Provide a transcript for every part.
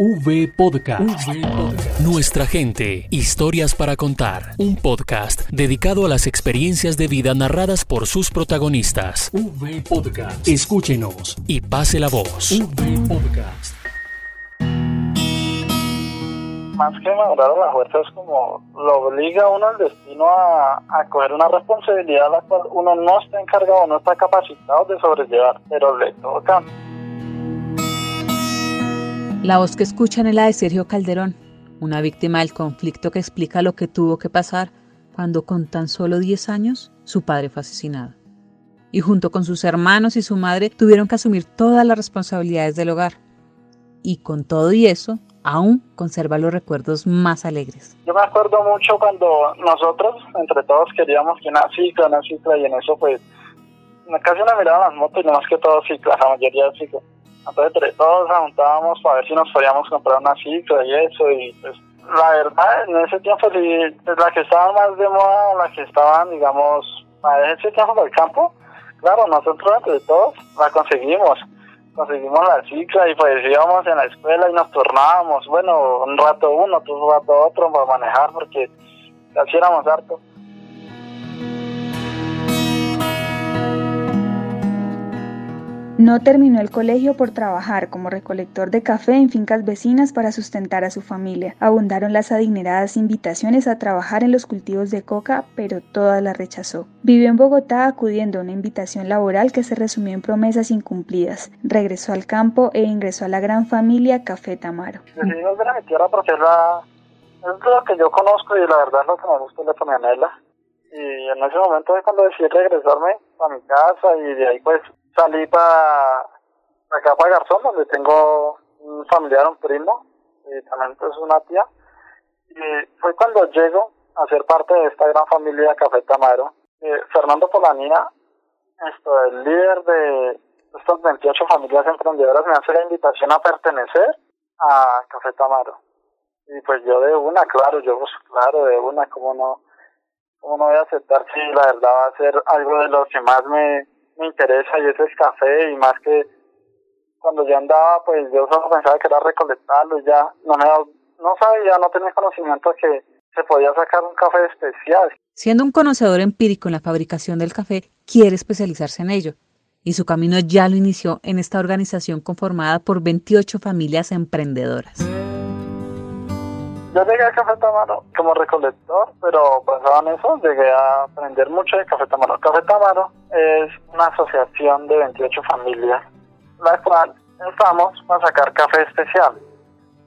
V Podcast. Nuestra gente, historias para contar. Un podcast dedicado a las experiencias de vida narradas por sus protagonistas. V Podcast. Escúchenos y pase la voz. V Podcast. Más que madurar la fuerza es como lo obliga a uno al destino a, a coger una responsabilidad a la cual uno no está encargado, no está capacitado de sobrellevar, pero le toca. La voz que escuchan es la de Sergio Calderón, una víctima del conflicto que explica lo que tuvo que pasar cuando con tan solo 10 años su padre fue asesinado. Y junto con sus hermanos y su madre tuvieron que asumir todas las responsabilidades del hogar. Y con todo y eso, aún conserva los recuerdos más alegres. Yo me acuerdo mucho cuando nosotros, entre todos, queríamos que una cicla, una cicla, y en eso pues casi no miraban las motos y no más que todo ciclas, la mayoría de ciclas entonces todos juntábamos para ver si nos podíamos comprar una cicla y eso. Y pues la verdad, en ese tiempo pues, la que estaba más de moda, la que estaban, digamos, a ese tiempo del campo, claro, nosotros entre todos la conseguimos. Conseguimos la cicla y pues íbamos en la escuela y nos turnábamos, bueno, un rato uno, otro rato otro para manejar porque así éramos hartos. No terminó el colegio por trabajar como recolector de café en fincas vecinas para sustentar a su familia. Abundaron las adineradas invitaciones a trabajar en los cultivos de coca, pero todas las rechazó. Vivió en Bogotá acudiendo a una invitación laboral que se resumió en promesas incumplidas. Regresó al campo e ingresó a la gran familia Café Tamaro. Es, lo que yo conozco y la verdad es lo que me gusta de Ponianela. Y en ese momento es cuando decidí regresarme a mi casa y de ahí pues salí para acá para Garzón, donde tengo un familiar, un primo, y también pues una tía. Y fue cuando llego a ser parte de esta gran familia Café Tamaro. Eh, Fernando Polanía, esto, el líder de estas 28 familias emprendedoras, me hace la invitación a pertenecer a Café Tamaro. Y pues yo de una, claro, yo pues, claro, de una, ¿cómo no, cómo no voy a aceptar si la verdad va a ser algo de lo que más me, me interesa y es café y más que cuando yo andaba pues yo solo pensaba que era recolectarlo y ya no me no sabía, no tenía conocimiento que se podía sacar un café especial. Siendo un conocedor empírico en la fabricación del café, quiere especializarse en ello y su camino ya lo inició en esta organización conformada por 28 familias emprendedoras. Yo llegué a Café Tamaro como recolector, pero basado en eso llegué a aprender mucho de Café Tamaro. Café Tamaro es una asociación de 28 familias, la cual estamos para sacar café especial,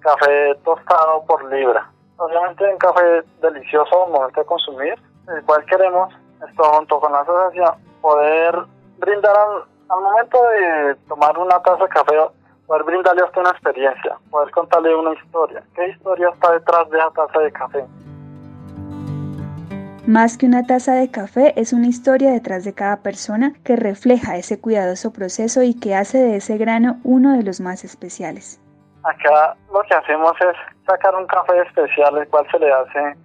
café tostado por libra. Obviamente un café delicioso momento de consumir, el cual queremos, esto junto con la asociación, poder brindar al momento de tomar una taza de café poder brindarle a usted una experiencia, poder contarle una historia. ¿Qué historia está detrás de esa taza de café? Más que una taza de café, es una historia detrás de cada persona que refleja ese cuidadoso proceso y que hace de ese grano uno de los más especiales. Acá lo que hacemos es sacar un café especial, el cual se le hace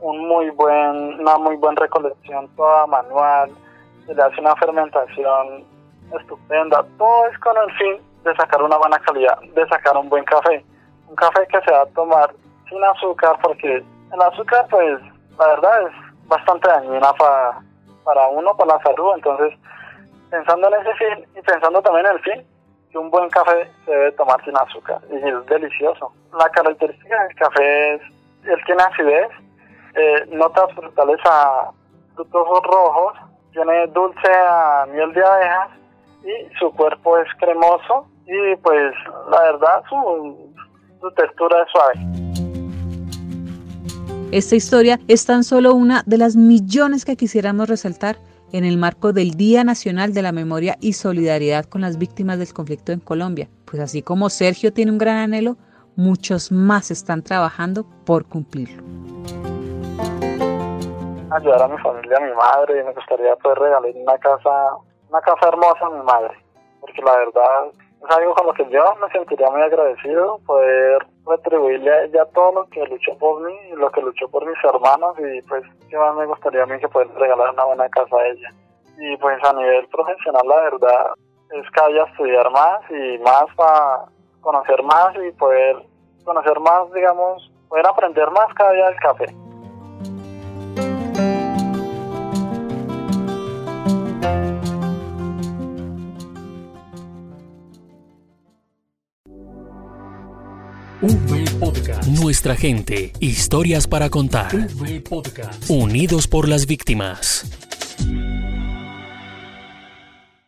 un muy buen, una muy buena recolección toda manual, se le hace una fermentación estupenda, todo es con el fin de sacar una buena calidad, de sacar un buen café. Un café que se va a tomar sin azúcar, porque el azúcar, pues, la verdad es bastante dañina para, para uno, para la salud. Entonces, pensando en ese fin y pensando también en el fin, que un buen café se debe tomar sin azúcar y es delicioso. La característica del café es, él tiene acidez, eh, notas frutales a frutos rojos, tiene dulce a miel de abejas y su cuerpo es cremoso y pues la verdad su, su textura es suave. Esta historia es tan solo una de las millones que quisiéramos resaltar en el marco del Día Nacional de la Memoria y Solidaridad con las Víctimas del Conflicto en Colombia. Pues así como Sergio tiene un gran anhelo, muchos más están trabajando por cumplirlo. Ayudar a mi familia, a mi madre, y me gustaría poder regalar una casa una casa hermosa a mi madre, porque la verdad es algo con lo que yo me sentiría muy agradecido, poder retribuirle a ella todo lo que luchó por mí y lo que luchó por mis hermanos y pues que más me gustaría a mí que poder regalar una buena casa a ella. Y pues a nivel profesional la verdad es que haya estudiar más y más para conocer más y poder conocer más, digamos, poder aprender más cada día del café. Podcast. Nuestra gente, historias para contar. Podcast. Unidos por las víctimas.